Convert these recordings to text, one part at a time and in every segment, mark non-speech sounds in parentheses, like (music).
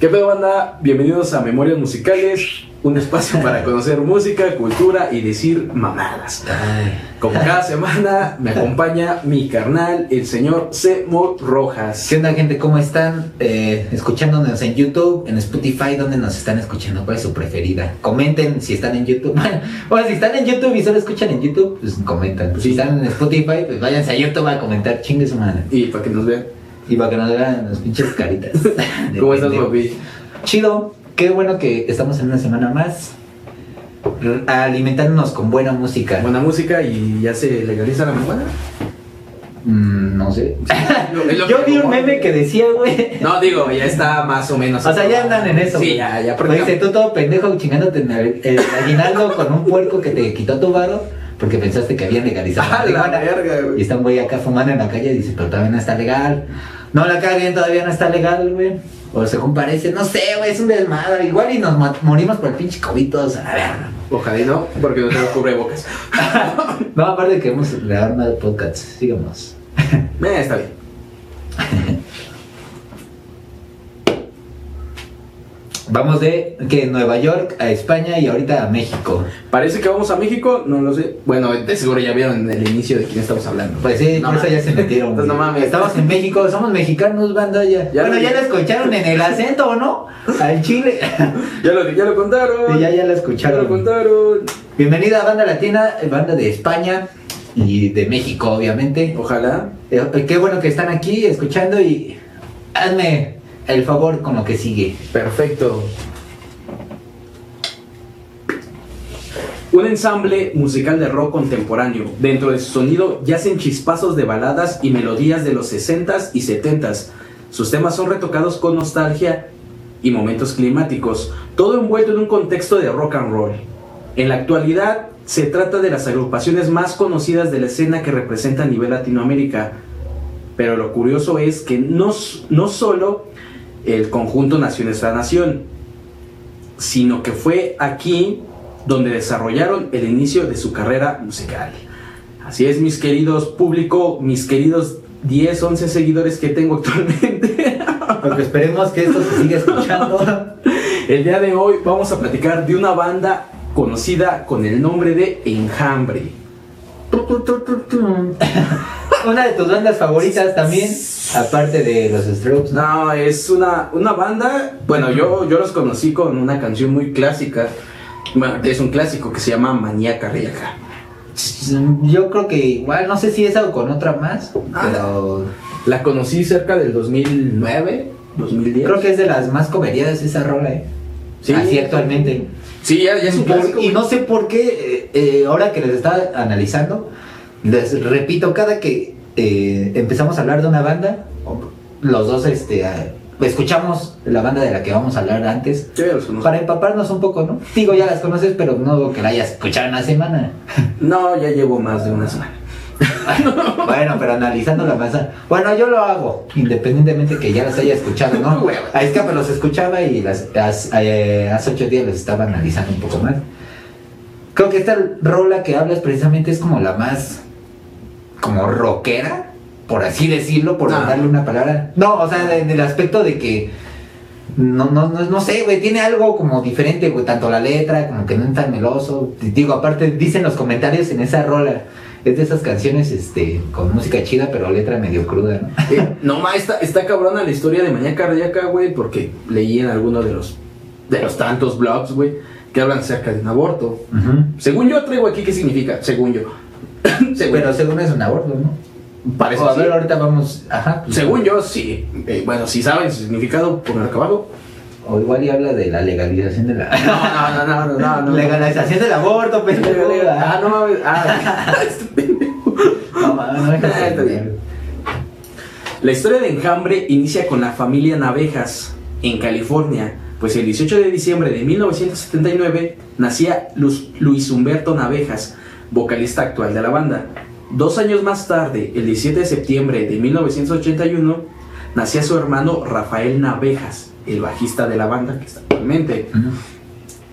¿Qué pedo, banda? Bienvenidos a Memorias Musicales, un espacio para conocer música, cultura y decir mamadas. Como cada semana me acompaña mi carnal, el señor Semo Rojas. ¿Qué onda, gente? ¿Cómo están? Eh, escuchándonos en YouTube, en Spotify, ¿dónde nos están escuchando? ¿Cuál es su preferida? Comenten si están en YouTube. (laughs) Bueno, si están en YouTube y solo escuchan en YouTube, pues comentan. Si están en Spotify, pues váyanse a YouTube a comentar, chingue su madre. Y para que nos vean. Y para que las pinches caritas. (laughs) ¿Cómo estás, papi? Chido, qué bueno que estamos en una semana más. Alimentándonos con buena música. Buena música y ya se legaliza la marihuana. Mm, no sé. Yo vi un meme que decía, güey. No, digo, ya está más o menos. O sea, ya andan en eso. Sí, ya, ya. Pues dice, tú todo pendejo chingándote en el, aguinaldo con un puerco que te quitó tu varo porque pensaste que habían legalizado Ah, la marihuana. verga, Y güey. está un güey acá fumando en la calle y dice, pero todavía no está legal. No la caguen, todavía no está legal, güey. O según parece, no sé, güey, es un desmadre. Igual y nos morimos por el pinche COVID todos a la verga. Ojalá y no, porque no tengo cubrebocas. (laughs) No, aparte de que hemos grabado más podcasts, sigamos. (laughs) Eh, está bien. (laughs) Vamos de que Nueva York a España y ahorita a México. Parece que vamos a México, no lo sé. Bueno, de seguro ya vieron en el inicio de quién estamos hablando. Pues sí, No por eso ya se metieron. Entonces, (laughs) no güey. mames. Estamos en México, somos mexicanos, banda ya. Ya bueno, lo- ya lo escucharon en el acento, ¿o no? Al chile. (laughs) Ya lo, ya lo contaron. Sí, ya, ya lo Ya lo escucharon. contaron. Bienvenida a Banda Latina, banda de España y de México, obviamente. Ojalá. Eh, eh, qué bueno que están aquí escuchando y hazme el favor con lo que sigue. Perfecto. Un ensamble musical de rock contemporáneo. Dentro de su sonido yacen chispazos de baladas y melodías de los 60s y 70s. Sus temas son retocados con nostalgia y momentos climáticos, todo envuelto en un contexto de rock and roll. En la actualidad se trata de las agrupaciones más conocidas de la escena que representa a nivel Latinoamérica. Pero lo curioso es que no, no solo el conjunto nació en esta nación, sino que fue aquí donde desarrollaron el inicio de su carrera musical. Así es, mis queridos público, mis queridos 10, 11 seguidores que tengo actualmente. (laughs) Porque esperemos que esto se siga escuchando. (laughs) El día de hoy vamos a platicar de una banda conocida con el nombre de Enjambre. (laughs) Una de tus bandas favoritas también, aparte de los Strokes. ¿no? Es una, una banda, bueno, yo, yo los conocí con una canción muy clásica, bueno, es un clásico que se llama Manía Cardíaca. Yo creo que igual, no sé si esa o con otra más, Ah. pero La conocí cerca del 2009, 2010. creo que es de las más coveriadas esa rola, ¿eh? Sí. Así actualmente. Sí, ya, ya es un clásico. y no sé por qué, eh, eh, ahora que les estaba analizando, les repito, cada que eh, empezamos a hablar de una banda, los dos este, eh, escuchamos la banda de la que vamos a hablar antes. Yo ya los conozco. Para empaparnos un poco, ¿no? Digo, ya las conoces, pero no que la hayas escuchado en una semana. (laughs) No, ya llevo más de una semana. (laughs) Bueno, pero analizando la masa. Bueno, yo lo hago, independientemente que ya las haya escuchado, ¿no? (laughs) A Escape los escuchaba y las, as- eh, hace ocho días los estaba analizando un poco más. Creo que esta rola que hablas precisamente es como la más. Como rockera, por así decirlo, por Ah. darle una palabra. No, o sea, en el aspecto de que. No, no, no, no sé, güey, tiene algo como diferente, güey, tanto la letra como que no es tan meloso. Digo, aparte, dicen los comentarios en esa rola, es de esas canciones, este, con música chida, pero letra medio cruda, ¿no? Eh, no, ma, está, está cabrona la historia de Manía Cardíaca, güey, porque leí en alguno de los, de los tantos blogs, güey, que hablan acerca de un aborto. Según yo traigo aquí, ¿qué significa? Según yo. (coughs) según, Pero según es un aborto, ¿no? parece O a sí. ver, ahorita vamos, ajá. pues, Según yo, sí. Eh, bueno, si saben su significado, pongan acá abajo. O igual y habla de la legalización de la... (laughs) No, no, no, no, no, no. Legalización del aborto, pendejo. Ah, no mames. Ah, (laughs) este. No, no Ah, está bien. La historia de Enjambre inicia con la familia Navejas en California, pues el 18 de diciembre de 1979 nacía Luz- Luis Humberto Navejas, vocalista actual de la banda. Dos años más tarde, el 17 de septiembre de 1981, nacía su hermano Rafael Navejas, el bajista de la banda que está actualmente. Ujú.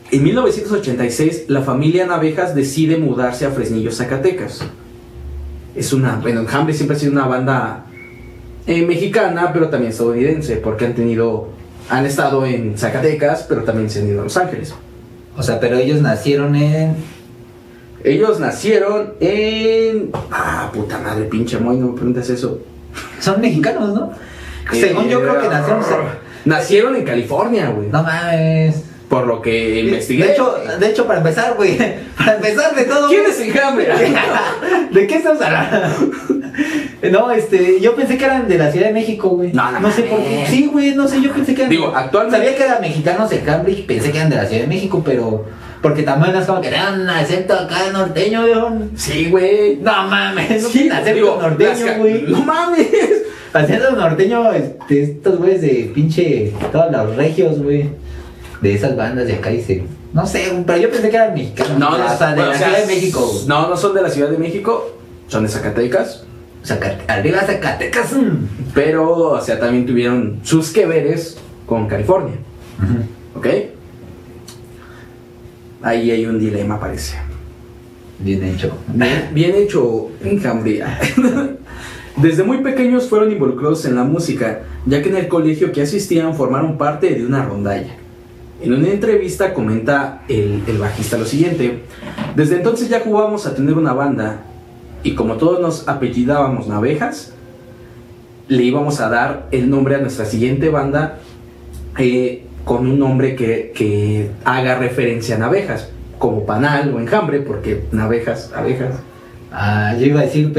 En 1986, la familia Navejas decide mudarse a Fresnillo, Zacatecas. Es una, bueno, Enjambre siempre ha sido una banda eh, mexicana, pero también estadounidense, porque han tenido han estado en Zacatecas, pero también se han ido a Los Ángeles. O sea, pero ellos nacieron en. Ellos nacieron en. Ah, puta madre, pinche Moy, no me preguntes eso. Son mexicanos, ¿no? Según yo creo que nacieron. Nacieron en California, güey. No mames. Por lo que investigué. De hecho, de hecho para empezar, güey. (laughs) Para empezar de todo. ¿Quién es Enjambre? (laughs) ¿De qué estás hablando? (laughs) No, este, yo pensé que eran de la Ciudad de México, güey. No, no no sé por qué. Sí, güey, no sé, yo pensé que eran. Digo, actualmente- Sabía que eran mexicanos de Cambridge, pensé que eran de la Ciudad de México, pero. Porque también es como que eran un acento acá norteño, viejo. Sí, güey. No mames, Sí, acento digo, norteño, güey. No mames. Acento norteño, este, estos güeyes de pinche. Todos los regios, güey. De esas bandas de acá, dice. No sé, pero yo pensé que eran mexicanos. No, no, o sea, de bueno, la o sea, Ciudad de México. No, no son de la Ciudad de México, son de Zacatecas. Zacat- arriba Zacatecas. mm. Pero, o sea, también tuvieron sus que veres con California. ¿Ok? Ahí hay un dilema, parece. Bien hecho. Bien, bien hecho, enjambre. (laughs) Desde muy pequeños fueron involucrados en la música, ya que en el colegio que asistían formaron parte de una rondalla. En una entrevista comenta el, el bajista lo siguiente, desde entonces ya jugábamos a tener una banda y como todos nos apellidábamos Navejas, le íbamos a dar el nombre a nuestra siguiente banda eh, con un nombre que, que haga referencia a Navejas, como Panal o Enjambre, porque Navejas, abejas. Ah, yo iba a decir,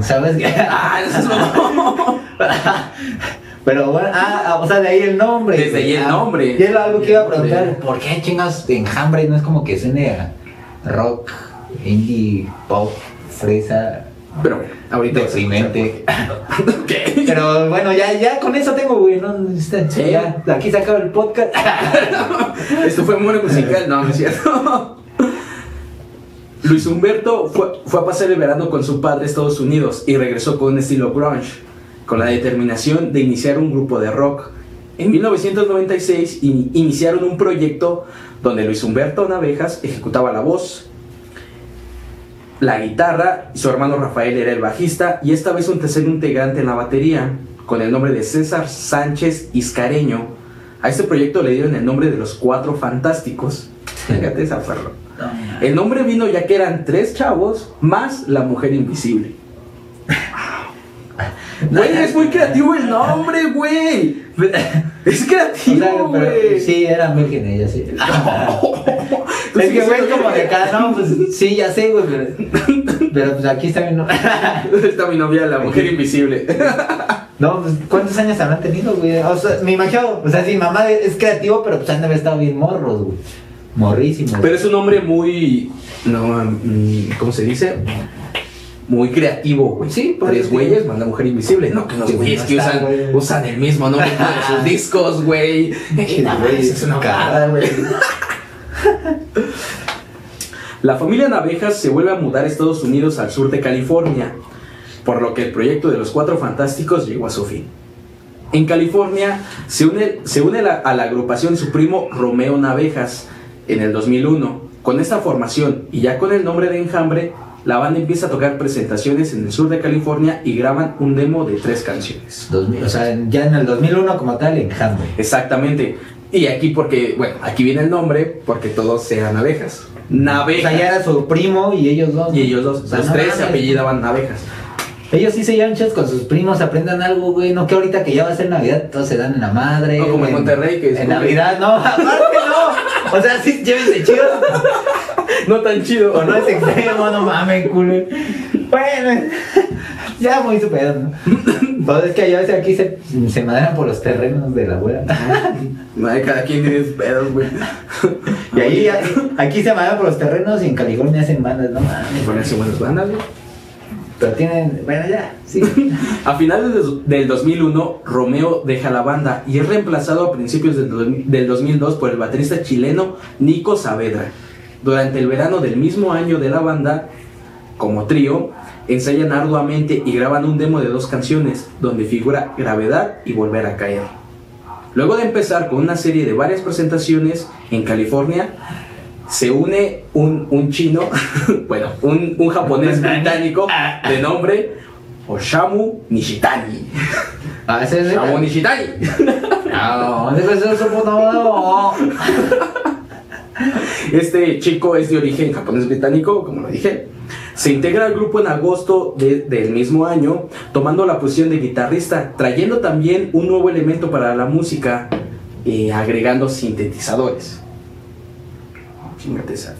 ¿sabes qué? (laughs) Ah, eso (laughs) Pero bueno, ah, ah, o sea, de ahí el nombre. Desde ahí el Ah, nombre. Y era algo que iba a preguntar, ¿por qué chingas de enjambre? No es como que suene a rock, indie, pop, fresa, Pero bueno, ahorita deprimente. (laughs) Pero bueno, ya, ya con eso tengo, güey, ¿no? Está- Sí. Ya, aquí se acaba el podcast. (laughs) Esto fue muy musical, no, no es cierto. (laughs) Luis Humberto fue, fue a pasar el verano con su padre a Estados Unidos y regresó con un estilo grunge, con la determinación de iniciar un grupo de rock. En 1996 in- iniciaron un proyecto donde Luis Humberto Navejas ejecutaba la voz, la guitarra, y su hermano Rafael era el bajista y esta vez un tercer integrante en la batería, con el nombre de César Sánchez Iscareño. A este proyecto le dieron el nombre de los Cuatro Fantásticos. Fíjate esa perro. El nombre vino ya que eran tres chavos más la mujer invisible. Güey, es muy creativo el (laughs) nombre, güey. (laughs) Es O creativo, sea, pero güey. sí, eran vírgenes, ya sé. (laughs) Tú Es que, siendo como de virgen. acá, no, pues sí, ya sé, güey, pero, pero pues aquí está mi no. (laughs) Está mi novia, la mujer invisible. No, pues ¿cuántos años habrán tenido, güey? O sea, me imagino, o sea, sí, mamá es creativo, pero pues han de haber estado bien morros, güey. Morrísimos. Pero es un hombre muy. No, mm, ¿Cómo se dice? Muy creativo, güey. Sí, Tres güeyes, la mujer invisible. No, que los güeyes que usan, usan el mismo nombre todos (laughs) sus discos, güey. Güey, es una cara, cara, güey. (laughs) La familia Navejas se vuelve a mudar a Estados Unidos al sur de California, por lo que el proyecto de los Cuatro Fantásticos llegó a su fin. En California se une, se une la- a la agrupación su primo Romeo Navejas en el 2001. Con esta formación y ya con el nombre de Enjambre, la banda empieza a tocar presentaciones en el sur de California y graban un demo de tres canciones. 2000, o sea, ya en el 2001 como tal, enjambre. Exactamente. Y aquí porque, bueno, aquí viene el nombre porque todos eran abejas. O Navejas. sea, ya era su primo y ellos dos. Y ellos dos, O sea, los no tres se apellidaban Navejas. Ellos sí se llevan con sus primos, aprendan algo, güey. No que ahorita que ya va a ser Navidad, todos se dan en la madre. No, como en Monterrey, que es En Navidad, no, (laughs) aparte no. O sea, sí, llévense chidos. No tan chido. O no es extremo, no mames, culo. Bueno, ya muy super, ¿no? Pues es que allá a veces aquí se, se maderan por los terrenos de la abuela. Ay, Cada quien tiene sus pedos, güey. Y ahí, aquí se maderan por los terrenos y en California hacen bandas, no mames. Ponerse buenas bandas, güey. Pero tienen, bueno, ya, sí. (laughs) A finales de- del 2001, Romeo deja la banda y es reemplazado a principios del 2002 por el baterista chileno Nico Saavedra. Durante el verano del mismo año de la banda, como trío, ensayan arduamente y graban un demo de dos canciones, donde figura Gravedad y Volver a Caer. Luego de empezar con una serie de varias presentaciones en California, se une un, un chino, (laughs) bueno, un, un japonés (laughs) británico de nombre Oshamu Nishitani. Ah, ese es Oshamu Nishitani. No, es un (laughs) no. (laughs) Este chico es de origen japonés británico, como lo dije. Se integra al grupo en agosto de- del mismo año, tomando la posición de guitarrista, trayendo también un nuevo elemento para la música, eh, agregando sintetizadores. Chingate esa.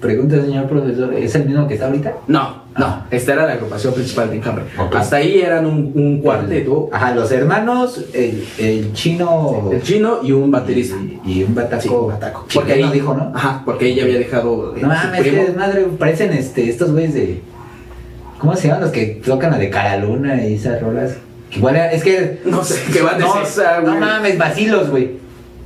Pregunta, señor profesor, ¿es el mismo que está ahorita? No, no, esta era la agrupación principal de Enjambre. Hasta ahí eran un, un cuarteto, Ajá, los hermanos, el, el chino. el chino y un baterista. Y, y un bataco. Sí, un bataco. Porque ahí dijo, ¿no? Ajá, porque ella había dejado. No mames, que madre, parecen este, estos güeyes de. ¿Cómo se llaman los que tocan la de Cara Luna y esas rolas? Que Igual es que. No sé no, es esa, No güey. mames, vacilos, güey.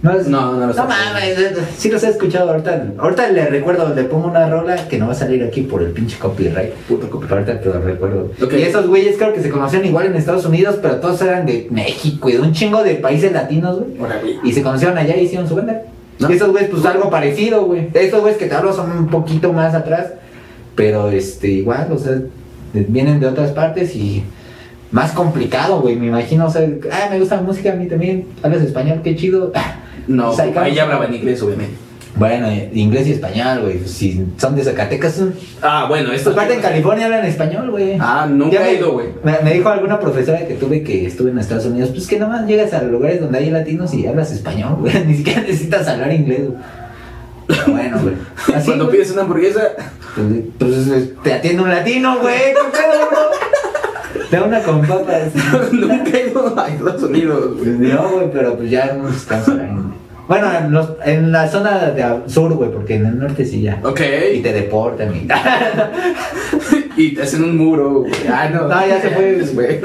No, es- No, no los No mames, sí los he escuchado ahorita. Ahorita le recuerdo, le pongo una rola que no va a salir aquí por el pinche copyright. Puto copyright. Ahorita te lo recuerdo. Y esos güeyes creo que se conocían igual en Estados Unidos, pero todos eran de México y de un chingo de países latinos, güey. Y se conocieron allá y hicieron su banda. ¿No? Y esos güeyes, pues algo parecido, güey. Estos güeyes que te hablo son un poquito más atrás, pero este, igual, o sea, vienen de otras partes y más complicado, güey. Me imagino, o sea, ah, me gusta la música a mí también. Hablas español, qué chido. No, O sea, cada- ella hablaba en inglés, obviamente. Bueno, eh, inglés y español, güey. Si son de Zacatecas, son. Ah, bueno, esto Aparte en California hablan español, güey. Ah, nunca Ya he ido, güey. Me, me dijo alguna profesora que tuve que estuve en Estados Unidos, pues que nada más llegas a lugares donde hay latinos y hablas español, güey. (laughs) Ni siquiera necesitas hablar inglés, güey. Pero bueno, güey. (laughs) Así, Cuando pides una hamburguesa, pues, pues, te atiende un latino, güey. ¿Qué pedo? Da una con papas. (laughs) nunca he ido a Estados Unidos, güey. Pues no, güey, pero pues ya no descanso ahí. Bueno, en, los- en la zona de sur, güey, porque en el norte sí ya. Ok. Y te deportan y... (laughs) Y te hacen un muro, güey. Ah, no. No, ya se fue. (laughs) güey.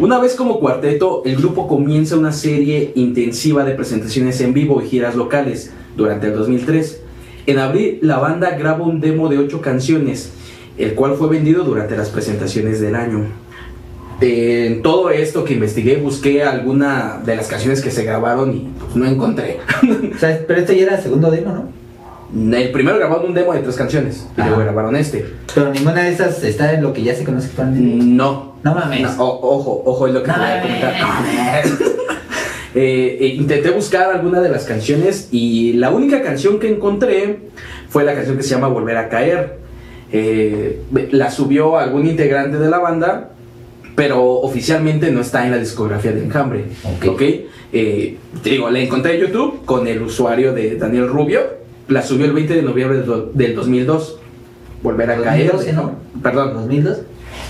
Una vez como cuarteto, el grupo comienza una serie intensiva de presentaciones en vivo y giras locales durante el 2003. En abril, la banda graba un demo de ocho canciones, el cual fue vendido durante las presentaciones del año. En todo esto que investigué, busqué alguna de las canciones que se grabaron y pues, no encontré. (laughs) O sea, pero este ya era el segundo demo, ¿no? El primero grabaron un demo de tres canciones y luego grabaron este. Pero ninguna de esas está en lo que ya se conoce actualmente. No. No mames. No, o- ojo, ojo, es lo que te voy a No comentar. mames. (laughs) Eh, eh, intenté buscar alguna de las canciones y la única canción que encontré fue la canción que se llama Volver a Caer. Eh, la subió algún integrante de la banda, pero oficialmente no está en la discografía de Enjambre. Ok. ¿ok? Eh, te digo, la encontré en YouTube con el usuario de Daniel Rubio. La subió el 20 de noviembre del del 2002. Volver a caer. 2012, ¿no? Perdón. ¿2002?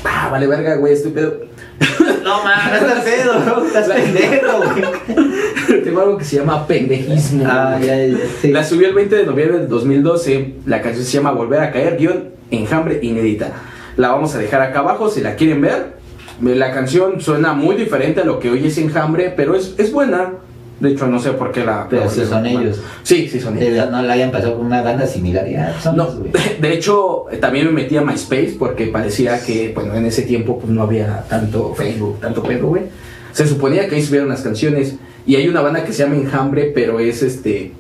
Ah, vale verga, güey, estoy pedo. (laughs) No mames, estás pedo, bro. Estás (laughs) pendejo, güey. Tengo algo que se llama pendejismo. Ah, ya, ya, sí. La subió el 20 de noviembre de 2012. La canción se llama Volver a caer, guion enjambre inédita. La vamos a dejar acá abajo si la quieren ver. La canción suena muy diferente a lo que hoy es enjambre, pero es, es buena. De hecho, no sé por qué la. Pero volvieron son ellos. Sí, sí son ellos. Eh, No la hayan pasado con una banda similar. Ya, son No, los, (laughs) de hecho, eh, también me metí a MySpace porque parecía que, bueno, en ese tiempo pues no había tanto Facebook, tanto pedo, güey. Se suponía que ahí subieron las canciones y hay una banda que se llama Enjambre, pero es este,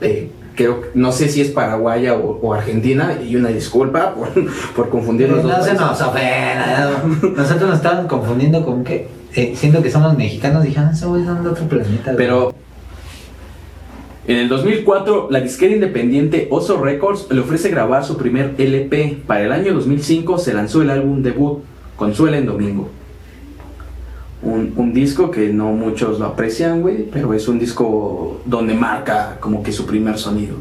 eh, creo, no sé si es paraguaya o, o argentina y una disculpa (laughs) por, por confundir los dos. No se nos ofenda. Nosotros nos estaban confundiendo con que, eh, siendo que somos mexicanos, dijeron, esos güeyes son de otro planeta. güey". Pero en el 2004, la disquera independiente Oso Records le ofrece grabar su primer LP. Para el año 2005 se lanzó el álbum debut, Consuela en Domingo. Un, disco que no muchos lo aprecian, güey, pero es un disco donde marca como que su primer sonido.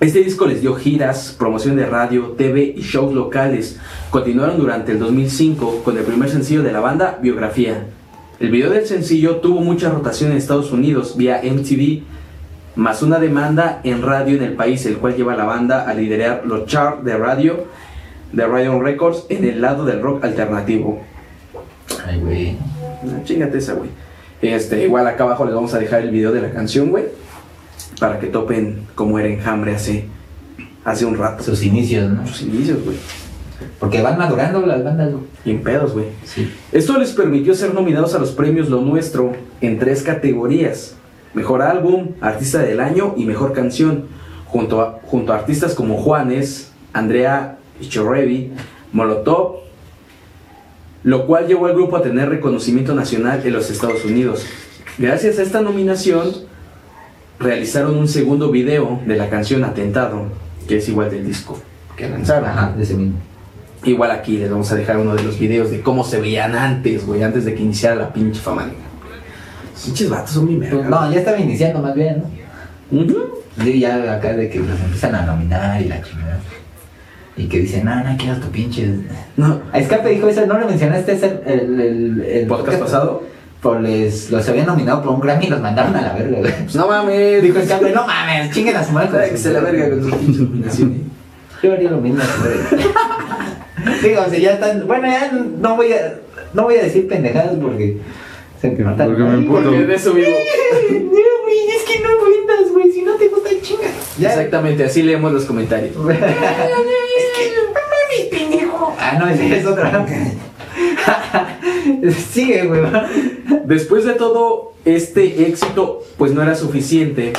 Este disco les dio giras, promoción de radio, TV y shows locales. Continuaron durante el 2005 con el primer sencillo de la banda, Biografía. El video del sencillo tuvo mucha rotación en Estados Unidos vía MTV, más una demanda en radio en el país, el cual lleva a la banda a liderar los charts de radio de Radio Records en el lado del rock alternativo. Ay, güey. No, chingate esa, güey. Este, igual acá abajo les vamos a dejar el video de la canción, güey. Para que topen cómo era Enjambre hace, hace un rato. Sus inicios, ¿no? Sus inicios, güey. Porque van madurando las bandas, güey. Y en pedos, güey. Sí. Esto les permitió ser nominados a los premios Lo Nuestro en tres categorías. Mejor álbum, artista del año y mejor canción. Junto a, junto a artistas como Juanes, Andrea Echeverry, Molotov lo cual llevó al grupo a tener reconocimiento nacional en los Estados Unidos. Gracias a esta nominación, realizaron un segundo video de la canción Atentado, que es igual del disco que lanzaron. Ajá, de ese mismo. Igual aquí les vamos a dejar uno de los videos de cómo se veían antes, güey, antes de que iniciara la pinche fama. Pinches vatos son mi merda. No, ya estaba iniciando más bien, ¿no? Sí, ya acá de que los empiezan a nominar y la chingada. Y que dicen, no, no quiero tu pinche. No. A Escape dijo eso, ¿no le mencionaste ese, el, el, el ¿Podcast pasado? Por les, los habían nominado por un Grammy y los mandaron a la verga, güey. Pues (laughs) no mames. Dijo Escape, no mames, chinguen a su madre. Que se la verga con sus pinches nominaciones. Yo haría lo mismo, güey. (laughs) Digo, si ya están. Bueno, ya no voy a, no voy a decir pendejadas porque. Se me matan. Porque me emputo. Porque de eso vivo. (laughs) No, güey, es que no ofendas, güey. Si no te gusta, chinga. Exactamente, así leemos los comentarios. (laughs) es que, pendejo. Ah, no, ese es otra. (laughs) Sigue, güey. Después de todo este éxito, pues no era suficiente,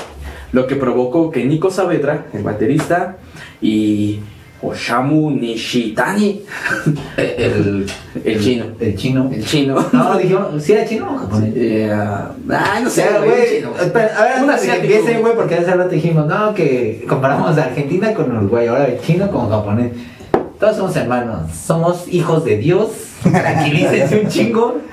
lo que provocó que Nico Saavedra, el baterista, y Oshamu Nishitani, (laughs) El, el chino, El chino. el chino, No, dijimos, ¿sí era chino o japonés? eh, ah, no O sé, güey, güey, chino. espera, a ver, antes que empiece, güey, porque hace rato dijimos, no, que comparamos a Argentina con Uruguay, ahora el chino con japonés. Todos somos hermanos, somos hijos de Dios, tranquilícense un chingo. (laughs)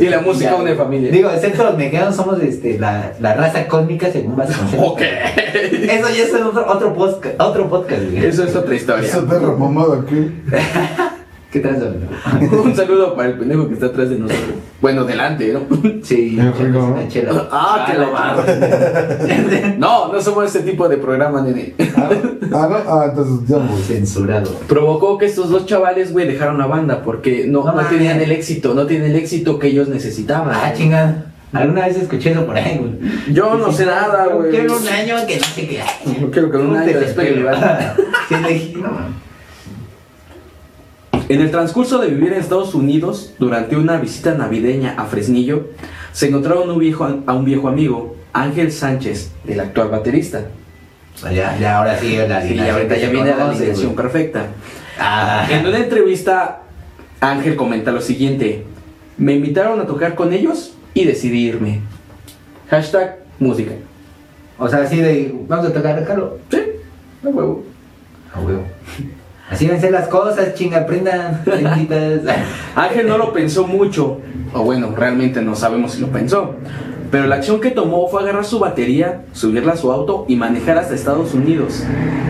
Y la música Ya. une familia. Digo, excepto los mexicanos, somos este, la, la raza cósmica según Vasconcelos. ok. Eso ya es otro, otro, podcast, otro podcast, güey. Eso es otra historia. Esa perra mamada, ¿qué? (laughs) ¿Qué tal, amigo? (laughs) Un saludo para el pendejo que está atrás de nosotros. Bueno, delante, ¿no? (laughs) Sí, rico, ¿no? chela. Ah, que lo (laughs) No, no somos ese tipo de programa, nene. Ah, ah, no, ah, entonces ya, güey. Censurado. Provocó que estos dos chavales, güey, dejaron la banda porque no, No tenían el éxito, no tienen el éxito que ellos necesitaban. Ah, chingada. Alguna vez escuché eso por ahí, güey. Yo no sé nada, güey. Quiero un año que no sé qué. Yo quiero que un año. Sí, le dije, no. En el transcurso de vivir en Estados Unidos, durante una visita navideña a Fresnillo, se encontraron un viejo, a un viejo amigo, Ángel Sánchez, el actual baterista. Ya, ya, ahora sí, la Sí, alineación ahorita ya viene la alineación perfecta. Ah, En una entrevista, Ángel comenta lo siguiente: Me invitaron a tocar con ellos y decidí irme. Hashtag música. o sea, así de, vamos a tocar, Carlos. Sí, a huevo. A huevo. Así ven ser las cosas, chinga, aprendan. (laughs) Ángel no lo pensó mucho, o bueno, realmente no sabemos si lo pensó. Pero la acción que tomó fue agarrar su batería, subirla a su auto y manejar hasta Estados Unidos,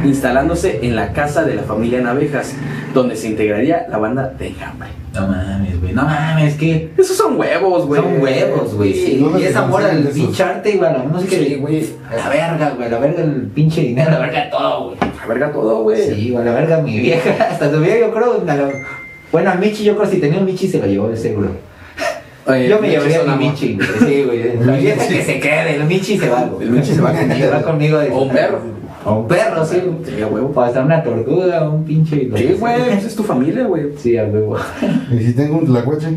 instalándose en la casa de la familia Navejas, donde se integraría la banda de Enjambre. No mames, güey, no mames, que Esos son huevos, güey. son huevos, güey. Sí, ¿Dónde y se es amor consiguen al esos? pinche arte, güey, a la música. Sí, güey. A la verga, güey, a la verga el pinche dinero, a la verga todo, güey. A verga todo, güey. Sí, güey, a la verga mi vieja, (laughs) hasta su vieja yo creo, a la- bueno, al Michi yo creo si tenía un Michi se lo llevó de seguro. Yo me llevaría a. Michi, güey. Sí, güey. La (laughs) vieja que se quede, el Michi se va, güey. El Michi se va (laughs) contigo. va conmigo. de- O un perro. O un perro, sí. Sí, a huevo. O hasta una tortuga, un pinche. Sí, güey, pues es tu familia, güey. Sí, a huevo. (laughs) ¿Y si tengo un tlacuache?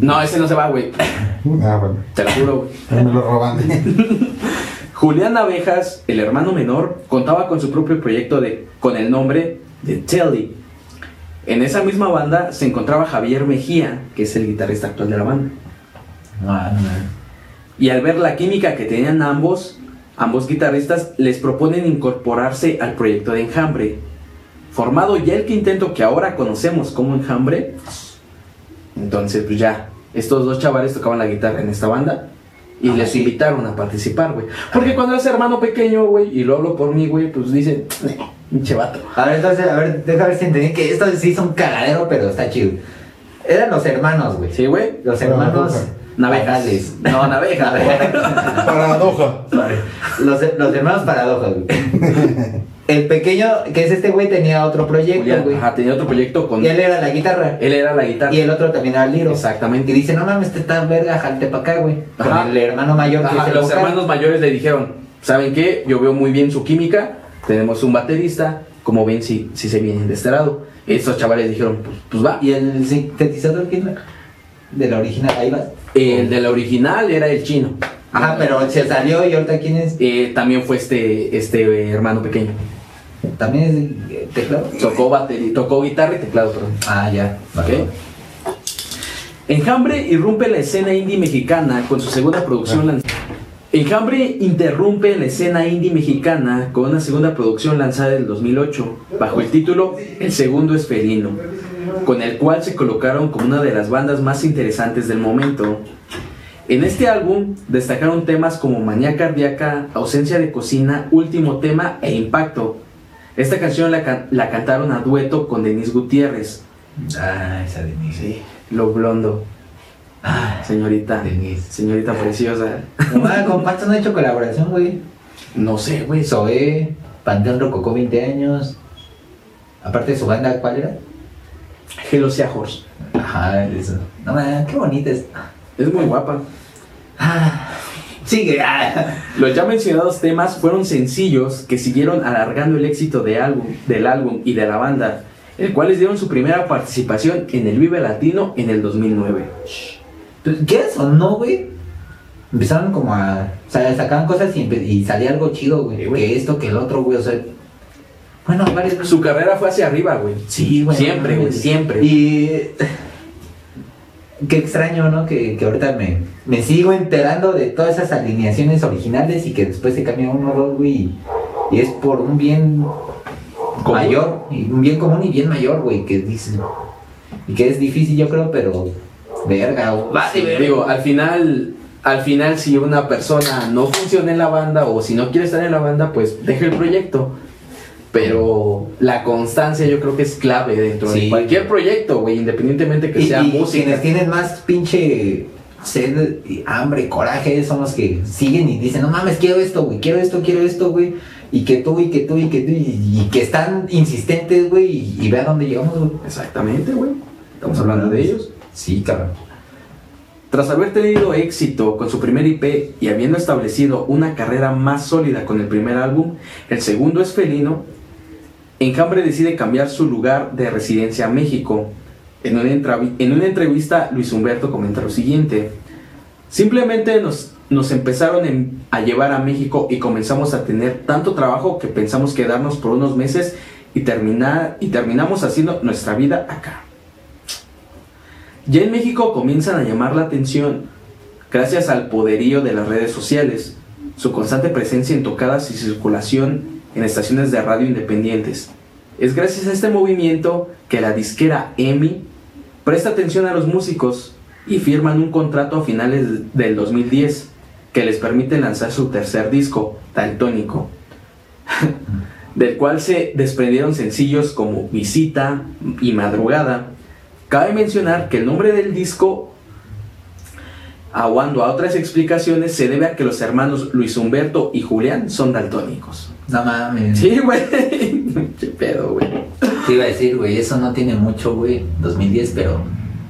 No, ese no se va, güey. Ah, bueno. Te lo juro, güey. Me lo roban. Julián Abejas, el hermano menor, contaba con su propio proyecto de, con el nombre de Telly. En esa misma banda se encontraba Javier Mejía, que es el guitarrista actual de la banda. No. Y al ver la química que tenían ambos, ambos guitarristas les proponen incorporarse al proyecto de Enjambre. Formado ya el quinteto que ahora conocemos como Enjambre, entonces pues ya, estos dos chavales tocaban la guitarra en esta banda y Ah, les sí. invitaron a participar, güey. Porque cuando eres hermano pequeño, güey, y lo hablo por mí, güey, pues dicen, "Eh, pinche vato. A ver, entonces, a ver, deja ver si entendí que esto sí es un cagadero, pero está chido. Eran los hermanos, güey. Sí, güey. Los hermanos. Parales. No, navejas. (laughs) Paradoja. Los, los hermanos paradojas, güey. El pequeño, que es este güey, tenía otro proyecto, güey. ajá, tenía otro proyecto con... Y él era la guitarra. Él era la guitarra. Y el otro también era el liro. Exactamente. Y dice, no mames, este está verga, jalte pa' acá, güey. Con Ajá. el hermano mayor que Ajá, es el los vocal. hermanos mayores le dijeron, ¿saben qué? Yo veo muy bien su química, tenemos un baterista, como ven si, si se vienen de este lado. Estos chavales dijeron, pues, pues va. ¿Y el sintetizador quién era? De la original, ahí va. El de la original era el chino. Ajá, pero se salió y ahorita quién es. Eh, también fue este, este eh, hermano pequeño. También es eh, teclado. Tocó, batería, tocó guitarra y teclado, perdón. Ah, ya. Ok. Enjambre irrumpe la escena indie mexicana con su segunda producción lanzada. Enjambre interrumpe la escena indie mexicana con una segunda producción lanzada en 2008 bajo el título El segundo es felino, con el cual se colocaron como una de las bandas más interesantes del momento. En este álbum destacaron temas como Manía Cardíaca, Ausencia de Cocina, Último Tema e Impacto. Esta canción la, can- la cantaron a dueto con Denise Gutiérrez. Ah, esa de mí. Sí, lo blondo. Señorita, Denise. señorita preciosa. Nomás, con Pato no ha hecho colaboración, güey. No sé, güey. Zoé, Panteón Rococó 20 años. Aparte de su banda, ¿cuál era? Hello Sea Horse. Ajá, eso. No, man, qué bonita es. Es muy guapa. Ah, sigue. Ah. Los ya mencionados temas fueron sencillos que siguieron alargando el éxito de álbum, del álbum y de la banda, el cual les dieron su primera participación en el Vive Latino en el 2009. Pues, ¿Quieres o no, güey? Empezaron como a. O sea, sacaban cosas y, salía algo chido, güey. Sí, que esto, que el otro, güey. O sea. Bueno, varios. Su carrera fue hacia arriba, güey. Sí, güey. Siempre, güey, siempre. Y. Qué extraño, ¿no? Que, que ahorita me, me sigo enterando de todas esas alineaciones originales y que después se cambia uno o dos, güey. Y, es por un bien ¿Común? mayor, y un bien común y bien mayor, güey. Que dices. Y que es difícil, yo creo, pero. Verga, güey. Sí, digo, al final, al final si una persona no funciona en la banda o si no quiere estar en la banda, pues deja el proyecto. Pero la constancia yo creo que es clave dentro de cualquier proyecto, güey, independientemente que y, sea y música. quienes tienen más pinche sed, y hambre, coraje, son los que siguen y dicen, no mames, quiero esto, güey, quiero esto, quiero esto, güey. Y que tú, y que tú, y que tú, y, y que están insistentes, güey, y, y ve a dónde llegamos, güey. Exactamente, güey. Estamos hablando de ellos. Sí, cabrón. Tras haber tenido éxito con su primer IP y habiendo establecido una carrera más sólida con el primer álbum, el segundo es Felino, Enjambre decide cambiar su lugar de residencia a México. En una, entrevi- en una entrevista, Luis Humberto comenta lo siguiente. Simplemente nos, empezaron a llevar a México y comenzamos a tener tanto trabajo que pensamos quedarnos por unos meses y, terminar, y terminamos haciendo nuestra vida acá. Ya en México comienzan a llamar la atención gracias al poderío de las redes sociales, su constante presencia en tocadas y circulación en estaciones de radio independientes. Es gracias a este movimiento que la disquera EMI presta atención a los músicos y firman un contrato a finales del 2010 que les permite lanzar su tercer disco, Daltónico, (laughs) del cual se desprendieron sencillos como Visita y Madrugada. Cabe mencionar que el nombre del disco, aguando a otras explicaciones, se debe a que los hermanos Luis Humberto y Julián son daltónicos. No mames. Sí, güey. (laughs) Qué pedo, güey. Te iba a decir, güey, eso no tiene mucho, güey, 2010, pero...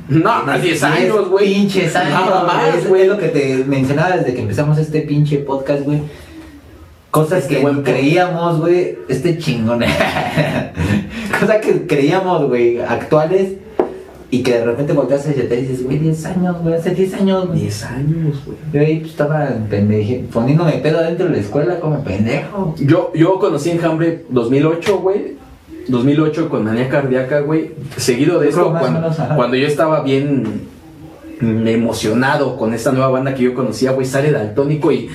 No, más 10 años, güey. Pinches años, Nada más, güey. Es lo que te mencionaba desde que empezamos este pinche podcast, güey. Cosas Este que buen creíamos, güey, este chingón. (laughs) Cosas que creíamos, güey, actuales. Y que de repente volteas hacia atrás y dices, güey, 10 años, güey, hace 10 años, güey. 10 años, güey. Yo ahí pues, estaba pendeje, poniéndome pedo dentro de la escuela como pendejo. Yo, yo conocí Enjambre 2008, güey. 2008 con manía cardíaca, güey. Seguido de Yo esto, cuando, menos, cuando yo estaba bien emocionado con esta nueva banda que yo conocía, güey, sale Daltónico y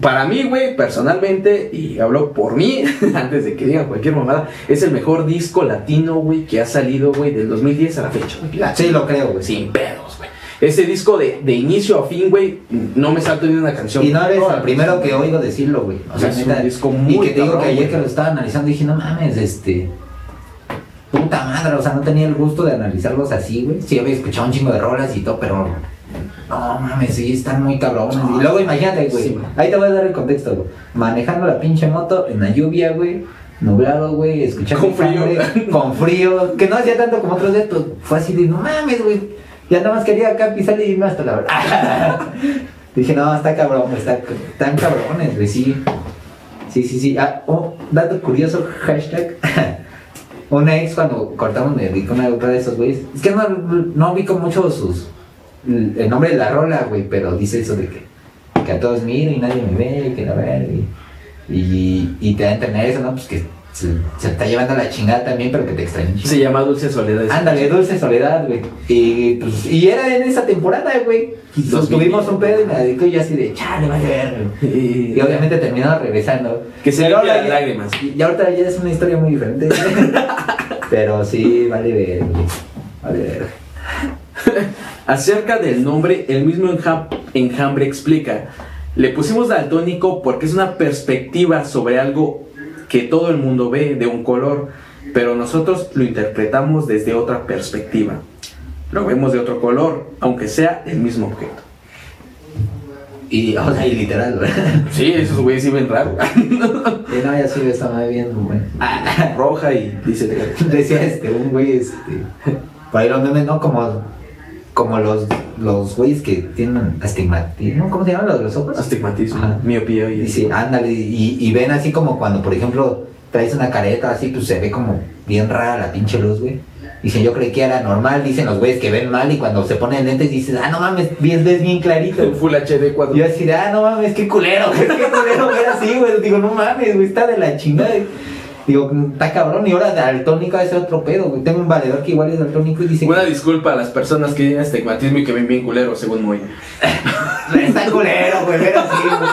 para mí, güey, personalmente, y hablo por mí, (laughs) antes de que digan cualquier mamada, es el mejor disco latino, güey, que ha salido, güey, del 2010 a la fecha. Sí, lo creo, güey. Sin pedos, güey. Ese disco de, de inicio a fin, güey, no me salto ni una canción. Y no eres el primero que oigo decirlo, güey. O sea, Es un neta. disco y muy que te digo cabrón, que ayer que lo estaba analizando dije, no mames, este. Puta madre, o sea, no tenía el gusto de analizarlos así, güey. Sí, había escuchado un chingo de rolas y todo, pero. No mames, sí, están muy cabrones. Y luego imagínate, güey. Sí, ahí te voy a dar el contexto, güey. Manejando la pinche moto en la lluvia, güey. Nublado, güey, escuchando Con frío. Con frío, que no hacía tanto como otros días, pero fue así de no mames, güey. Ya nada más quería acá pisar y irme hasta la verdad. (laughs) Dije, no, está cabrón, está, están cabrones, güey, sí. Sí, sí, sí. Ah, oh, dato curioso, (laughs) hashtag. (laughs) Una ex cuando cortamos me dedicó una otra de esos güeyes. Es que no, no ubico mucho sus el nombre de la rola, güey, pero dice eso de que, que a todos miro y nadie me ve, y que la ver, y, y, y te da a entender eso, ¿no? Pues que se, se está llevando la chingada también, pero que te extraña. Se llama Dulce Soledad. Ándale, Dulce Soledad, güey. Y, pues, y era en esa temporada, güey. Y Dos tuvimos mil. un pedo y me dedicó y yo así de, chale, vale ver, güey. Y, Y obviamente terminamos regresando. Que se ahora las lágrimas. Y ahorita ya es una historia muy diferente. (laughs) Pero sí, vale ver, güey. Vale ver. (laughs) Acerca del nombre, el mismo enja- enjambre explica, le pusimos daltónico porque es una perspectiva sobre algo que todo el mundo ve de un color, pero nosotros lo interpretamos desde otra perspectiva. Lo vemos de otro color, aunque sea el mismo objeto. Y, o sea, y literal, güey. (laughs) Sí, esos güeyes sí ven raro. (laughs) Y no, ya sí, estaba viendo, güey. Ah, Roja y dice... (laughs) decía este, un güey, este. Por ahí los memes, ¿no? Como, como los, los güeyes que tienen astigmatismo. ¿Cómo se llaman los de los ojos? Astigmatismo, Ajá. miopía y Y sí, ándale, y, y ven así como cuando, por ejemplo, traes una careta así, pues se ve como bien rara la pinche luz, güey. Dicen, yo creí que era normal, dicen los güeyes que ven mal y cuando se ponen lentes dices, ah, no mames, ves, ves bien clarito. (laughs) Full HD 4. Yo así, ah, no mames, qué culero, (laughs) qué culero ver así, güey. Digo, no mames, güey, está de la chingada. Digo, está cabrón, y ahora daltónico ese otro pedo, güey. Tengo un valedor que igual es daltónico y dice, Una disculpa a las personas que tienen astigmatismo y que ven bien culero, según Moy. (laughs) Está culero, güey, ver así, güey.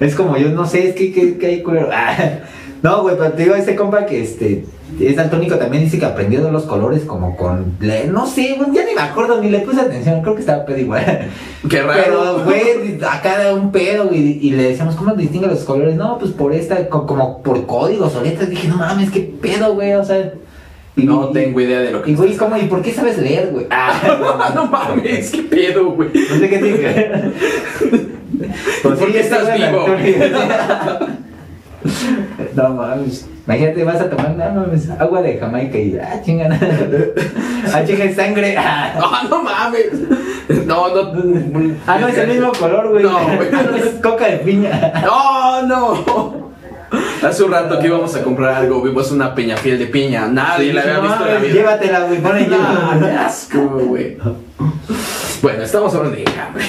Es como yo, no sé, es que, que, que hay culero. (laughs) No, güey, pero te digo, ese compa que este es daltónico también dice que aprendió de los colores como con. le- no sé, ya ni me acuerdo, ni le puse atención, creo que estaba pedo igual. Qué raro. Pero, güey, acá da un pedo, güey, y le decíamos, ¿cómo distingue los colores? No, pues por esta, co- como por códigos o letras. Dije, no mames, qué pedo, güey, o sea. y- No tengo idea de lo que Y, güey, ¿cómo? ¿Y por qué sabes leer, güey? Ah, (laughs) (laughs) no mames, qué pedo, güey. No sé qué dije. (laughs) Pues ¿Por qué estás vivo? No mames. Imagínate, vas a tomar no, mames, agua de Jamaica y ah, chingan. (laughs) Ah, chingan sangre. (laughs) Ah, Ah, no mames. No, no. Ah, no, es el mismo color, güey. No, güey. Es coca de piña. (laughs) No, no. Hace un rato que íbamos a comprar algo, vimos una peñafiel de piña. Nadie la había No visto en la vida. Llévatela, güey, ponle No, asco, güey. Bueno, estamos hablando de enjambre.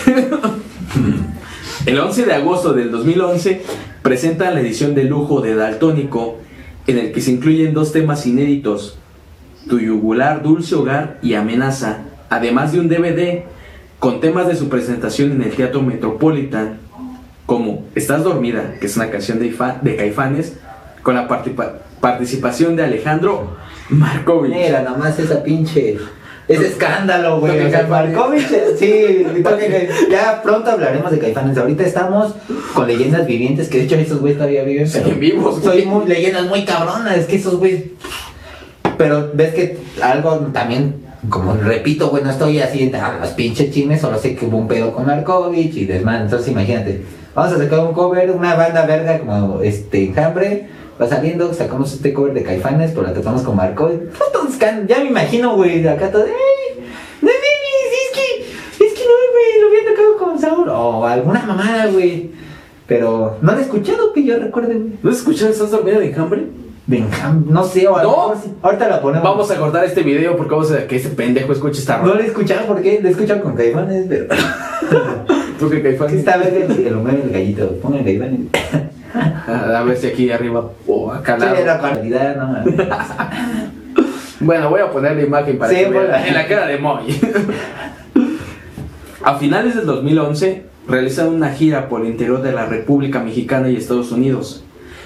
El 11 de agosto del 2011 presenta la edición de lujo de Daltónico, en el que se incluyen dos temas inéditos, Tu yugular, Dulce Hogar y Amenaza, además de un DVD con temas de su presentación en el Teatro Metropolitan, como Estás Dormida, que es una canción de, de Caifanes, con la participación de Alejandro Markovich. Mira, nomás esa pinche. Ese escándalo, güey. O sea. Markovich, sí, ya pronto hablaremos de Caifanes. Ahorita estamos con leyendas vivientes, que de hecho esos güeyes todavía viven. Pero Siguen vivos. Soy muy, leyendas muy cabronas, es que esos güeyes. Pero ves que algo también, como repito, güey, no estoy así a los pinches chismes, solo sé que hubo un pedo con Markovich y desmán. Entonces imagínate, vamos a sacar un cover, una banda verga como este Enjambre. Va saliendo, sacamos este cover de Caifanes, pero la tratamos con. Puto escan- Ya me imagino, güey, de acá todo. ¡Ey! No mames, es que, es que no, güey, lo había tocado con Saúl. O alguna mamada, güey. Pero no lo he escuchado que yo recuerde, güey. ¿No has escuchado Estás Dormida de Enjambre? Benjam, no sé, o a lo No. mejor. Ahorita la ponemos. Vamos a cortar este video porque vamos a que ese pendejo escuche esta No rola. lo he escuchado porque lo he escuchado con Caifanes, pero. (laughs) ¿Tú qué Caifanes? ¿Qué está ver el, el Homero y el gallito? Pongan Caifanes. (laughs) A ver si aquí arriba o acá. Sí, la calidad, no. Bueno, voy a poner la imagen para Sí, que vean en la cara de Moy. (laughs) a finales del 2011 realizan una gira por el interior de la República Mexicana y Estados Unidos.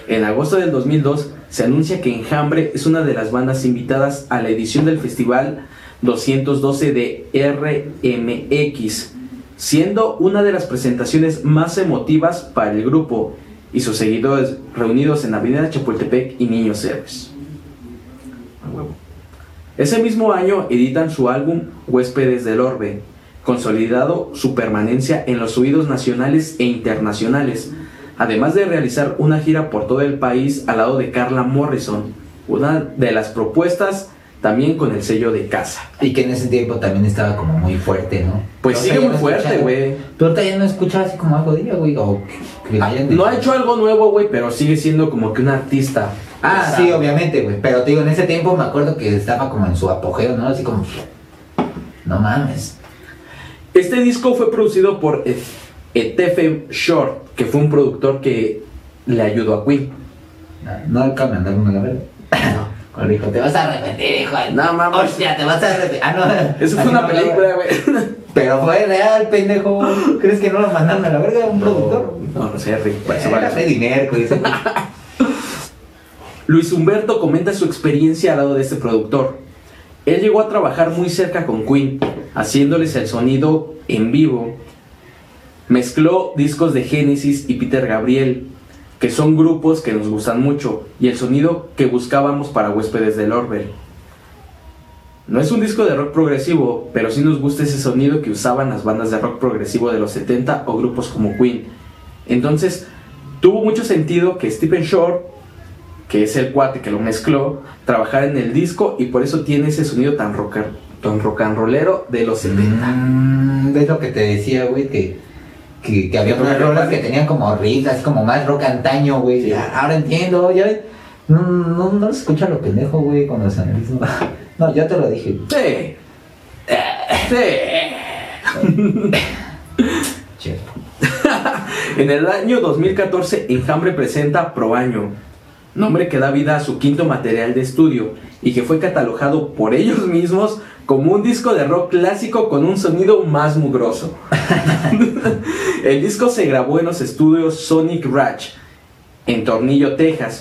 En agosto del 2002 se anuncia que Enjambre es una de las bandas invitadas a la edición del festival 212 de RMX, siendo una de las presentaciones más emotivas para el grupo y sus seguidores reunidos en Avenida Chapultepec y Niños Héroes. Ese mismo año editan su álbum Huéspedes del Orbe, consolidado su permanencia en los oídos nacionales e internacionales, además de realizar una gira por todo el país al lado de Carla Morrison, una de las propuestas también con el sello de casa. Y que en ese tiempo también estaba como muy fuerte, ¿no? Pues sigue muy fuerte, güey. Pero ahorita ya no escuchaba así como algo de ella, güey. O que le hayan No ha hecho algo nuevo, güey, pero sigue siendo como que un artista. Ah, pesado. sí, obviamente, güey. Pero te digo, en ese tiempo me acuerdo que estaba como en su apogeo, ¿no? Así como. No mames. Este disco fue producido por Ef- Etefem Short, que fue un productor que le ayudó a Queen. No, nunca me mandaron a la verga. Cuando dijo, te vas a arrepentir, hijo. No, mames. Hostia, te vas a arrepentir. Ah, no. Eso fue una no, película, güey. Pero fue real, pendejo. (laughs) ¿Crees que no lo mandaron a la verga un productor? No, no sé, Rick. por eso vale. Freddie Mercury. ese güey. Luis Humberto comenta su experiencia al lado de este productor. Él llegó a trabajar muy cerca con Queen, haciéndoles el sonido en vivo. Mezcló discos de Genesis y Peter Gabriel, que son grupos que nos gustan mucho, y el sonido que buscábamos para huéspedes del Orwell. No es un disco de rock progresivo, pero sí nos gusta ese sonido que usaban las bandas de rock progresivo de los 70 o grupos como Queen. Entonces, tuvo mucho sentido que Stephen Shore que es el cuate que lo mezcló, trabajar en el disco y por eso tiene ese sonido tan rock, tan rock and rollero de los 70. Mm, lo que te decía, güey, que, que, que había unas rolas que tenían como riffs, así como más rock antaño, güey. Sí. Ahora entiendo, ya. No, no, no se escucha lo pendejo, güey, cuando se analiza. (laughs) No, ya te lo dije. Sí. Sí. (laughs) En el año 2014, Enjambre presenta Pro Año, nombre que da vida a su quinto material de estudio y que fue catalogado por ellos mismos como un disco de rock clásico con un sonido más mugroso. (laughs) el disco se grabó en los estudios Sonic Ranch en Tornillo, Texas,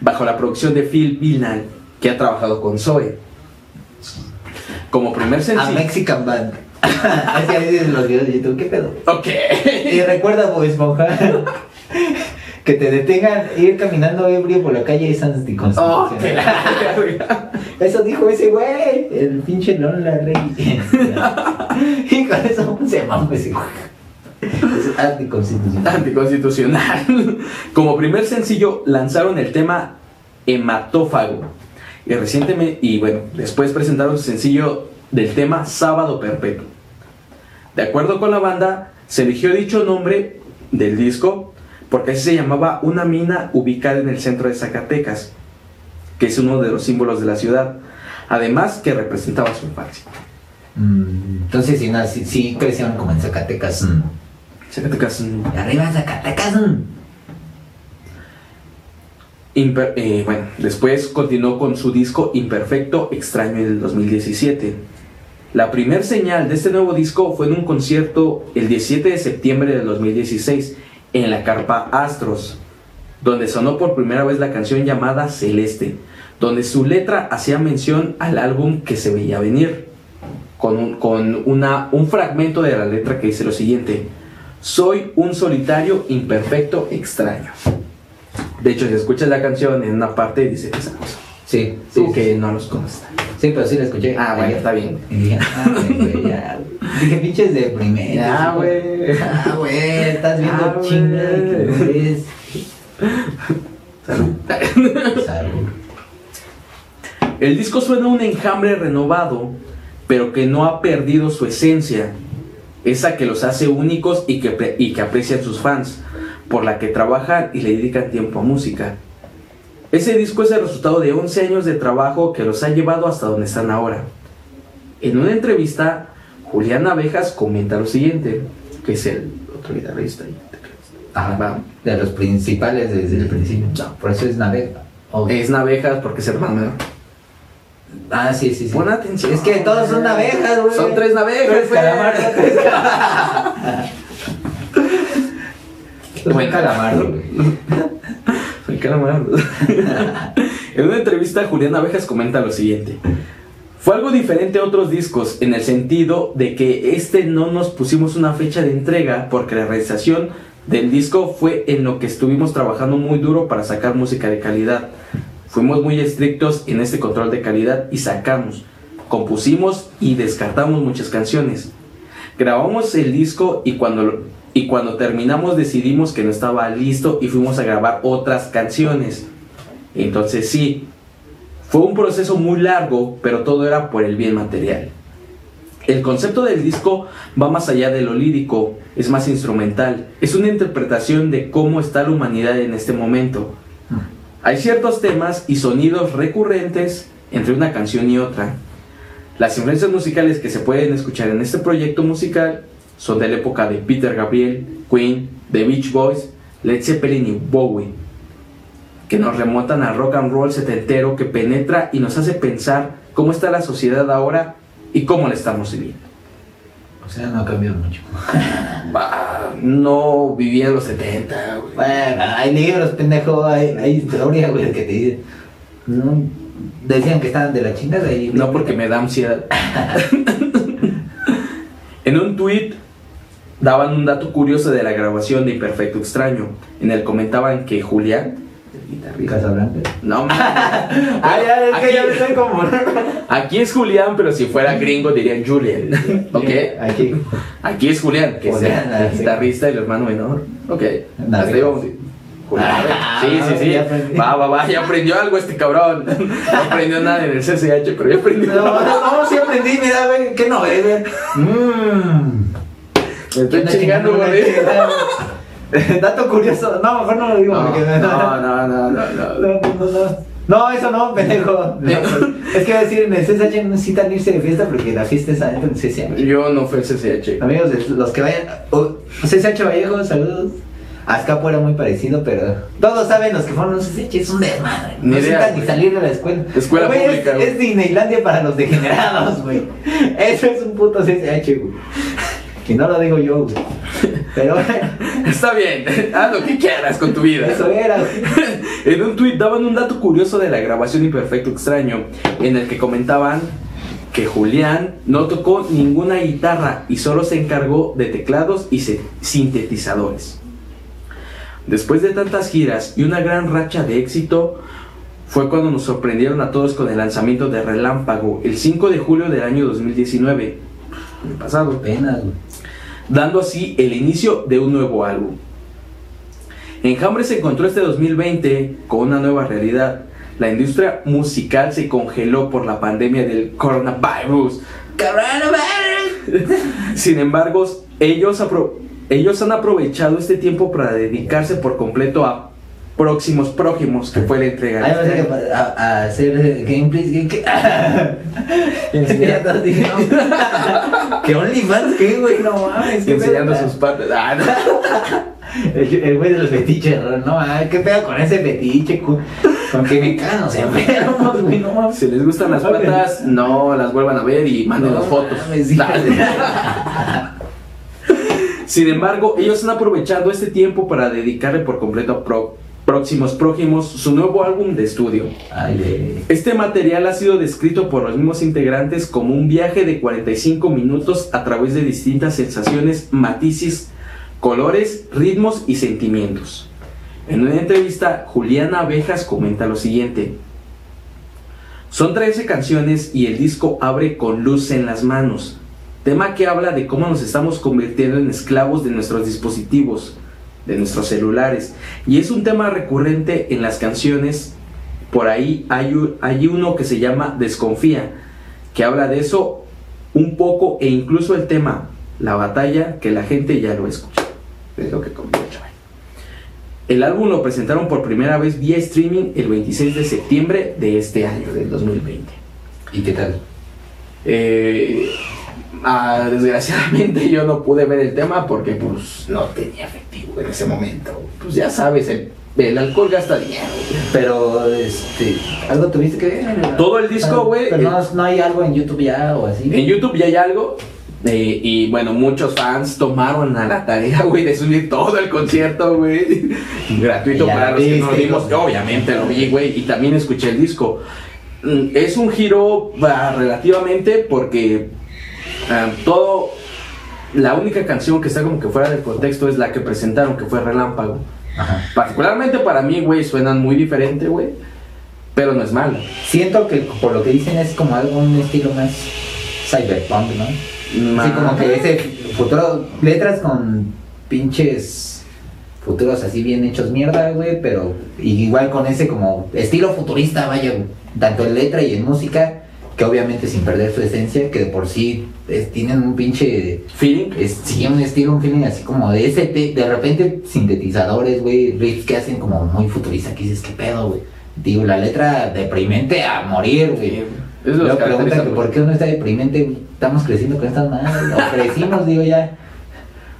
bajo la producción de Phil Villan, que ha trabajado con Zoe. Como primer A sencillo. Mexican Band. (laughs) Así ahí dicen los videos de YouTube, ¿qué pedo? Ok. Y recuerda, Bob Esponja, (laughs) que te detengan ir caminando ebrio por la calle es Oh, anticonstitucional. la verga. (laughs) Eso dijo ese güey, el pinche Lon la Rey. (laughs) y con eso se llama ese güey. Es anticonstitucional. Anticonstitucional. (laughs) Como primer sencillo lanzaron el tema Hematófago. Y recientemente, y bueno, después presentaron su sencillo del tema Sábado Perpetuo. De acuerdo con la banda, se eligió dicho nombre del disco porque así se llamaba una mina ubicada en el centro de Zacatecas, que es uno de los símbolos de la ciudad, además que representaba su infancia. Mm, Entonces, si, no, si crecieron como en Zacatecas. mm. Zacatecas mm, arriba Zacatecas. mm. Imper- eh, bueno, después continuó con su disco Imperfecto Extraño en el 2017. La primer señal de este nuevo disco fue en un concierto el 17 de septiembre del 2016 en la carpa Astros, donde sonó por primera vez la canción llamada Celeste, donde su letra hacía mención al álbum que se veía venir, con, un, con una, un fragmento de la letra que dice lo siguiente, soy un solitario imperfecto extraño. De hecho, si escuchas la canción en una parte dice esa cosa. Sí, sí, Tú que no los conoces. sí, pero sí la escuché. Ah, bueno, está bien. (laughs) Dije, ah, pinches de primera. Ya, güey. Ah, güey, estás viendo Ah, güey. chinga que es. Salud. El disco suena a un enjambre renovado, pero que no ha perdido su esencia, esa que los hace únicos y que, y que aprecian sus fans, por la que trabajan y le dedican tiempo a música. Ese disco es el resultado de 11 años de trabajo que los ha llevado hasta donde están ahora. En una entrevista, Julián Abejas comenta lo siguiente, que es el otro guitarrista. Ajá, de los principales desde el principio. No. Por eso es navega. Oh. Es Navejas porque es hermano. Ah, sí, sí, sí. Pon atención. Es que todos son navejas, güey. Son tres navejas, güey. Bueno. (laughs) Buen calamardo, güey. (laughs) (laughs) En una entrevista, Julián Abejas comenta lo siguiente. Fue algo diferente a otros discos en el sentido de que este no nos pusimos una fecha de entrega porque la realización del disco fue en lo que estuvimos trabajando muy duro para sacar música de calidad. Fuimos muy estrictos en este control de calidad y sacamos, compusimos y descartamos muchas canciones. Grabamos el disco y cuando, y cuando terminamos decidimos que no estaba listo y fuimos a grabar otras canciones. Entonces sí, fue un proceso muy largo, pero todo era por el bien material. El concepto del disco va más allá de lo lírico, es más instrumental, es una interpretación de cómo está la humanidad en este momento. Hay ciertos temas y sonidos recurrentes entre una canción y otra. Las influencias musicales que se pueden escuchar en este proyecto musical son de la época de Peter Gabriel, Queen, The Beach Boys, Led Zeppelin y Bowie. que nos remontan al rock and roll setentero que penetra y nos hace pensar cómo está la sociedad ahora y cómo la estamos viviendo. O sea, no ha cambiado mucho. (laughs) Bah, no vivía en los 70, güey. Bueno, hay libros, pendejo, hay, hay historia, güey, que te dicen. No, decían que estaban de la chingada y. No porque me da ansiedad. (laughs) en un tweet daban un dato curioso de la grabación de Imperfecto Extraño, en el comentaban que Julián, Casablanca. no mames. Ah, ya, es que Aquí- ya estoy como. Aquí es Julián, pero si fuera gringo dirían Julian. ¿Ok? Aquí. Aquí es Julián, que Julián, es ah, el sí. guitarrista y el hermano menor. Ok. Nada. Hasta ahí vamos. Julián. Ah, Sí, sí, sí. ya. Va, va, va. Ya aprendió algo este cabrón. (laughs) No aprendió nada en el CCH, pero ya aprendió. No, no, no, sí aprendí, mira, güey, ¿qué no ves, güey? Mmm. Me estoy chingando, güey. (laughs) Dato curioso. No, mejor no lo digo. No, porque- no, no, no, no, no. No, no, no. No, eso no, pendejo. Es que iba a decir, en el CSH no necesitan irse de fiesta porque la fiesta es adentro del CSH. Yo no fui al CCH. Amigos, los que vayan. oh, CSH Vallejo, saludos. Azcapo era muy parecido, pero todos saben los que fueron un CSH, es un desmadre. No necesitan ni salir de la escuela. Escuela Güey, es- pública, güey. Es, Disneylandia para los degenerados, güey. (laughs) Eso es un puto CSH, güey. Y no lo digo yo, güey. Pero (laughs) Está bien, haz lo que quieras con tu vida. eso era. (laughs) En un tweet daban un dato curioso de la grabación Imperfecto Extraño, en el que comentaban que Julián no tocó ninguna guitarra y solo se encargó de teclados y sintetizadores. Después de tantas giras y una gran racha de éxito, fue cuando nos sorprendieron a todos con el lanzamiento de Relámpago el 5 de julio del año 2019, el pasado Apenas, güey. Dando así el inicio de un nuevo álbum. Enjambre se encontró este 2020 con una nueva realidad. La industria musical se congeló por la pandemia del coronavirus. Sin embargo, ellos, ellos han aprovechado este tiempo para dedicarse por completo a próximos prójimos, que fue la entrega. de Ay, este que a, a hacer gameplays. Que, que, (laughs) enseñando, dije, no. (laughs) que OnlyFans, ¿qué, güey? No mames. ¿qué enseñando sus partes. Ah, no. (laughs) El güey de los fetiches, no mames. ¿Qué pedo con ese fetiche? Con, con que me cagan los enfermos, güey, no mames. Si les gustan las patas, no las vuelvan a ver y manden No las fotos. mames, Sin embargo, ellos han aprovechado este tiempo para dedicarle por completo a pro- próximos prójimos su nuevo álbum de estudio. Ay. Este material ha sido descrito por los mismos integrantes como un viaje de 45 minutos a través de distintas sensaciones, matices, colores, ritmos y sentimientos. En una entrevista, Juliana Abejas comenta lo siguiente. Son 13 canciones y el disco abre con Luz en las manos, tema que habla de cómo nos estamos convirtiendo en esclavos de nuestros dispositivos, de nuestros celulares, y es un tema recurrente en las canciones. Por ahí hay, hay uno que se llama Desconfía, que habla de eso un poco e incluso el tema, la batalla, que la gente ya lo escucha. Es lo que chaval. El álbum lo presentaron por primera vez vía streaming el 26 de septiembre de este año, del 2020. ¿Y qué tal? Eh, ah, desgraciadamente yo no pude ver el tema porque pues no tenía efectivo en ese momento. Pues ya sabes, el, el alcohol gasta dinero. Pero, este. ¿Algo tuviste que ver? Todo el disco, güey, Pero no, eh, no hay algo en YouTube ya o así. En YouTube ya hay algo. eh, y bueno, muchos fans tomaron a la tarea, güey, de subir todo el concierto, güey. (laughs) Gratuito para los que no lo vimos. Obviamente lo vi, güey. Y también escuché el disco. Mm, Es un giro bah, relativamente porque ah, todo. La única canción que está como que fuera del contexto es la que presentaron, que fue Relámpago. Ajá. Particularmente para mí, güey, suenan muy diferente, güey. Pero no es malo. Siento que por lo que dicen es como algún estilo más cyberpunk, ¿no? Así como que ese futuro, letras con pinches futuros así bien hechos mierda, güey, pero igual con ese como estilo futurista, vaya, tanto en letra y en música, que obviamente sin perder su esencia, que de por sí es- tienen un pinche, Feeling. es, sí, un estilo, un feeling así como de ese, de repente sintetizadores, güey, riffs que hacen como muy futurista, que dices, qué pedo, güey. Digo, la letra deprimente a morir, güey. Es lo Luego que preguntan que por qué uno está deprimente, estamos creciendo con estas madres, o crecimos, (laughs) digo ya.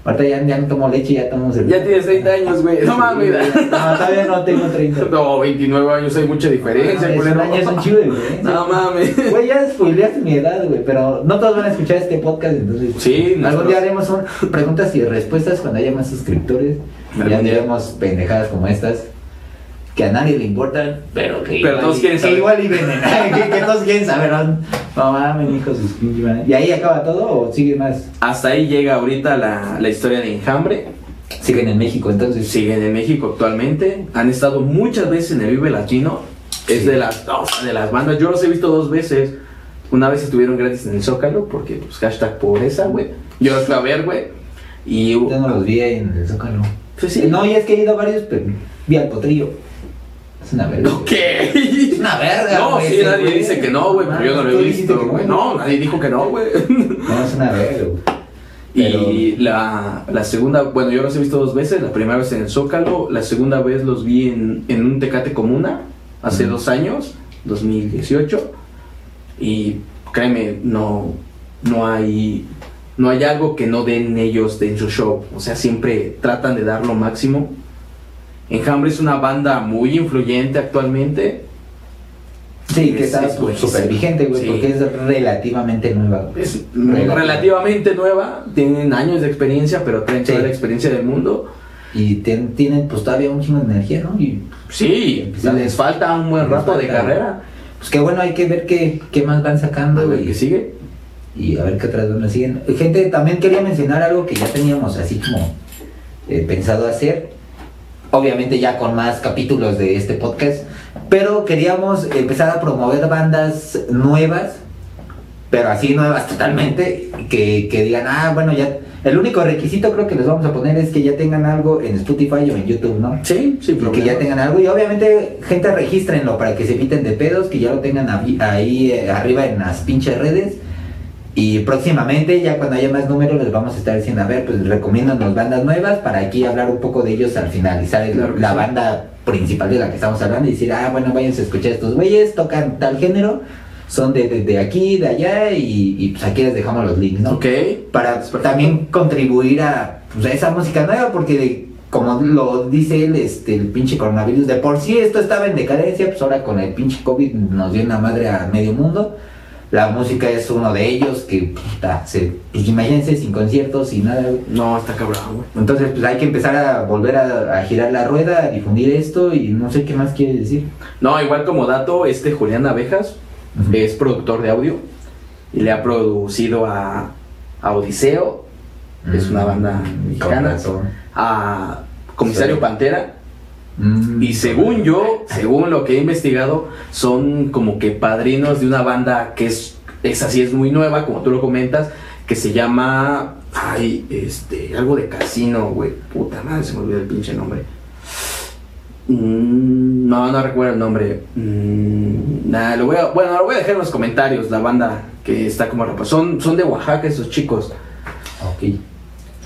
Ahorita ya, ya no tomo leche, ya tomo cerveza. Ya tienes 30 años, güey. No mames. No, todavía no tengo 30. No, 29 años hay mucha diferencia, No, es un año, es un chido, güey. (laughs) No mames. Güey, ya spoileaste mi edad, güey, pero no todos van a escuchar este podcast, entonces. Sí, Algún nosotros- día haremos un- preguntas y respuestas cuando haya más suscriptores. Algún Ya diremos pendejadas como estas. Que a nadie le importan, pero que Pero igual, todos y- quieren que saber. igual y venden. (laughs) que, que todos quieren saber. No, mames, hijo sus. ¿Y ahí acaba todo o sigue más? Hasta ahí llega ahorita la, la historia de Enjambre. Siguen en México, entonces. Siguen en México actualmente. Han estado muchas veces en el Vive Latino. Es de las de las bandas. Yo los he visto dos veces. Una vez estuvieron gratis en el Zócalo, porque pues hashtag pobreza, güey. Yo los fui a ver, güey. Y Yo no los vi ahí en el Zócalo. Pues sí. No, y es que he ido a varios, pero vi al potrillo. Es una verga. ¿Qué? Es una verga, No, güey, sí, ese nadie güey. dice que no, güey, pero yo no lo he visto, güey. No, nadie dijo que no, güey. No, es una verga, güey. Y la, la segunda, bueno, yo los he visto dos veces. La primera vez en el Zócalo, la segunda vez los vi en, en un Tecate Comuna, hace Ujú. dos años, 2018. Y créeme, no, no hay. No hay algo que no den ellos de su show. O sea, siempre tratan de dar lo máximo. Enjambre es una banda muy influyente actualmente. Sí, que Es- está súper vigente, güey, Sí. porque es relativamente nueva. Es Relativa. relativamente nueva, tienen años de experiencia, pero traen toda la experiencia del mundo. Y ten- tienen pues todavía de energía, ¿no? Y Sí, les falta un buen rato de carrera. pues qué bueno, hay que ver qué, qué más van sacando y, qué sigue. y a ver qué otras bandas siguen. Gente, también quería mencionar algo que ya teníamos así como eh, pensado hacer. Obviamente ya con más capítulos de este podcast. Pero queríamos empezar a promover bandas nuevas. Pero así nuevas totalmente. Que, que digan, ah, bueno, ya. El único requisito creo que les vamos a poner es que ya tengan algo en Spotify o en YouTube, ¿no? Sí, sí, que ya tengan algo y obviamente gente regístrenlo para que se eviten de pedos, que ya lo tengan ahí eh, arriba en las pinches redes y próximamente ya cuando haya más números les vamos a estar diciendo, a ver, pues recomiéndanos bandas nuevas para aquí hablar un poco de ellos al finalizar el- Claro la sí. banda principal de la que estamos hablando y decir, ah, bueno, váyanse a escuchar estos güeyes, tocan tal género, son de, de, de aquí, de allá y, y, pues aquí les dejamos los links, ¿no? Ok. para Es perfecto. también contribuir a, pues, a esa música nueva, porque de- como lo dice él, este, el pinche coronavirus, de por sí esto estaba en decadencia, pues ahora con el pinche COVID nos dio una madre a medio mundo. La música es uno de ellos, que puta, se, pues imagínense sin conciertos y nada. güey. No, está cabrón, güey. Entonces, pues hay que empezar a volver a, a girar la rueda, a difundir esto y no sé qué más quiere decir. No, igual como dato, este Julián Abejas es productor de audio y le ha producido a, a Odiseo, es una banda Mm, con mexicana, a Comisario. Pantera. Mm, Y según yo, según lo que he investigado, son como que padrinos de una banda que es, es así, es muy nueva, como tú lo comentas, que se llama, ay, este, algo de casino, güey, puta madre, se me olvidó el pinche nombre. Mm, no, no recuerdo el nombre. Mm, nada, lo voy a, bueno, lo voy a dejar en los comentarios, la banda que está como. Son, son de Oaxaca esos chicos. Ok.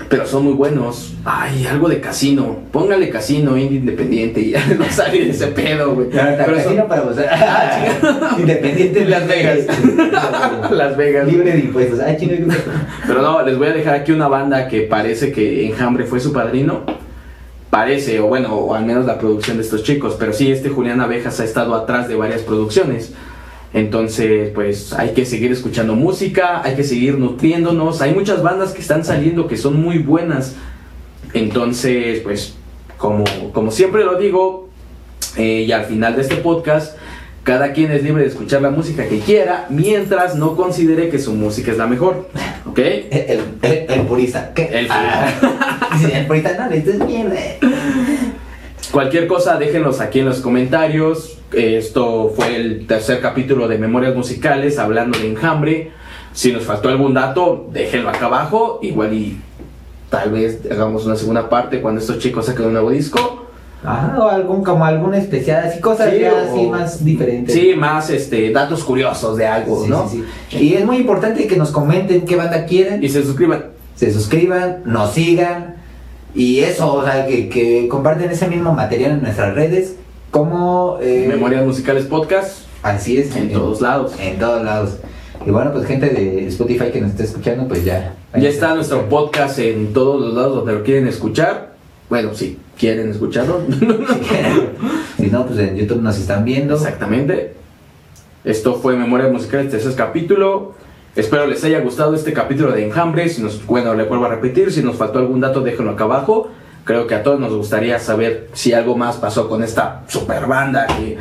Pero son muy buenos. Ay, algo de casino. Póngale casino, indie independiente y ya (laughs) no sale de ese pedo, güey. Pero Pero son- casino para vos. (laughs) Independiente de (laughs) Las Vegas. Las Vegas. Libre de impuestos. Ah, qué- Pero no, les voy a dejar aquí una banda que parece que Enjambre fue su padrino. Parece, o bueno, o al menos la producción de estos chicos. Pero sí, este Julián Abejas ha estado atrás de varias producciones. Entonces, pues hay que seguir escuchando música, hay que seguir nutriéndonos. Hay muchas bandas que están saliendo que son muy buenas. Entonces, pues, como, como siempre lo digo, eh, y al final de este podcast, cada quien es libre de escuchar la música que quiera, mientras no considere que su música es la mejor. ¿Ok? (laughs) El, el, el purista. ¿Qué? El Ah, dice, (laughs) el purista no, esto es mierda. Cualquier cosa, déjenlos aquí en los comentarios. Esto fue el tercer capítulo de Memorias Musicales hablando de enjambre. Si nos faltó algún dato, déjenlo acá abajo. Igual y tal vez hagamos una segunda parte cuando estos chicos saquen un nuevo disco. Ajá, o algún, como algún especial, así cosas Sí, ya o- así más diferentes. Sí, más este datos curiosos de algo, Sí, ¿no? sí, sí. Y es muy importante que nos comenten qué banda quieren, Y se suscriban. se suscriban, nos sigan y eso, o sea, que, que comparten ese mismo material en nuestras redes, como... eh, Memorias Musicales Podcast Así es. en todos lados. En todos lados. Y bueno, pues gente de Spotify que nos está escuchando, pues ya. Ya está nuestro podcast en todos los lados donde lo quieren escuchar. Bueno, si quieren escucharlo. (laughs) si no, pues en YouTube nos están viendo. Exactamente. Esto fue Memoria Musical, este es el capítulo. Espero les haya gustado este capítulo de Enjambre. Si nos, bueno, le vuelvo a repetir, si nos faltó algún dato, déjenlo acá abajo. Creo que a todos nos gustaría saber si algo más pasó con esta super banda que,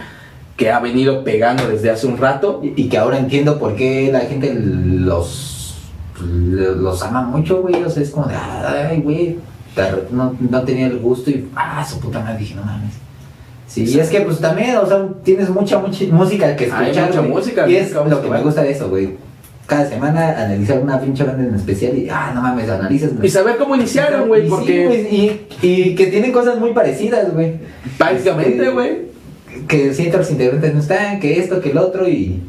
que ha venido pegando desde hace un rato. Y, y que ahora entiendo por qué la gente los, los ama mucho, güey. O sea, es como de, ay, güey, no, no tenía el gusto y, ah, su puta madre, dije, no mames. Sí, y es que pues también, o sea, tienes mucha, mucha música que Hay escuchar. mucha güey. música, Y es lo que me gusta de eso, güey. Cada semana analizar una pinche banda en especial y, ah, no mames, analizas. Y saber cómo iniciaron, güey, sí, porque y, y que tienen cosas muy parecidas, güey. prácticamente, Este, güey. Que siento los integrantes no están, que esto, que el otro y.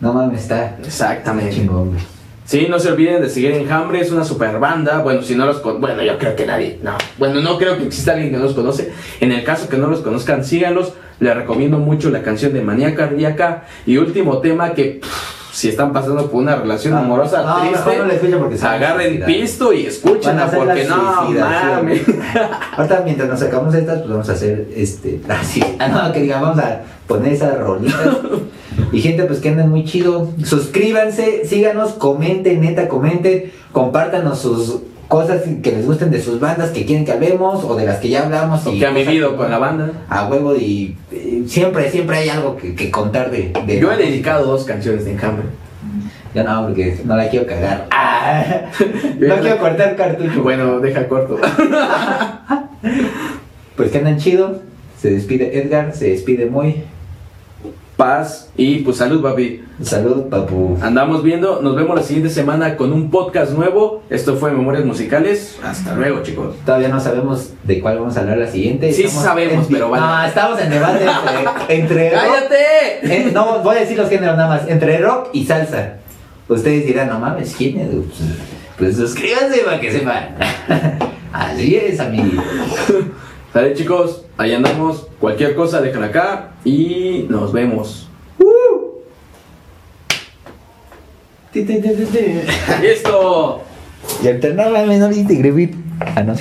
No mames, está Exactamente. chingón, güey. Sí, no se olviden de seguir Enjambre, es una super banda. Bueno, si no los con... Bueno, yo creo que nadie. No. Bueno, no creo que exista alguien que no los conoce. En el caso que no los conozcan, síganlos. Les recomiendo mucho la canción de Manía Cardíaca. Y último tema que. pff, si están pasando por una relación amorosa no, triste, no escuchen porque agarren pisto y hacer porque no mames. (laughs) Ahorita mientras nos sacamos estas, pues vamos a hacer este. (laughs) Así. Ah, no, que diga, vamos a poner esas rolitas. Y gente, pues que anden muy chido. Suscríbanse, síganos, comenten, neta, comenten, compártanos sus cosas que les gusten de sus bandas que quieren que hablemos o de las que ya hablamos. O y que han vivido con la banda. A huevo y eh, siempre, siempre hay algo que, que contar de, de Yo he dedicado dos canciones de Enjambre. Ya no, porque no la quiero cagar. (laughs) Ah, no quiero cortar cartucho. Bueno, deja corto. (laughs) Pues que andan chido. Se despide Edgar, se despide Moy. Paz y pues salud, papi. Salud, papu. Andamos viendo, nos vemos la siguiente semana con un podcast nuevo. Esto fue Memorias Musicales. Hasta luego, chicos. Todavía no sabemos de cuál vamos a hablar la siguiente. Sí sabemos, en- pero vale. No, estamos en debate entre, entre ¡Cállate! no, voy a decir los géneros nada más. Entre rock y salsa. Ustedes dirán, no mames, género. Pues, pues suscríbanse para que sepan. (laughs) Así es, amigo. Sale, chicos. Ahí andamos. Cualquier cosa, déjala acá. Y nos vemos. ¡Listo! Y alternaba menor y te Ah, no.